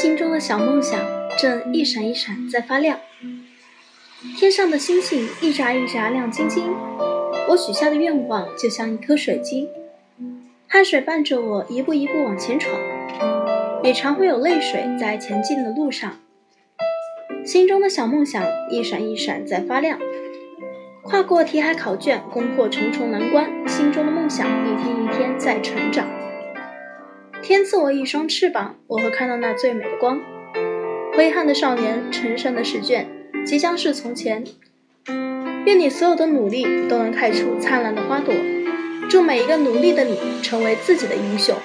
心中的小梦想正一闪一闪在发亮，天上的星星一眨一眨亮晶晶。我许下的愿望就像一颗水晶，汗水伴着我一步一步往前闯，也常会有泪水在前进的路上。心中的小梦想一闪一闪在发亮，跨过题海考卷，攻破重重难关，心中的梦想一天一天在成长。天赐我一双翅膀，我会看到那最美的光。挥汗的少年，成神的试卷，即将是从前。愿你所有的努力都能开出灿烂的花朵，祝每一个努力的你成为自己的英雄。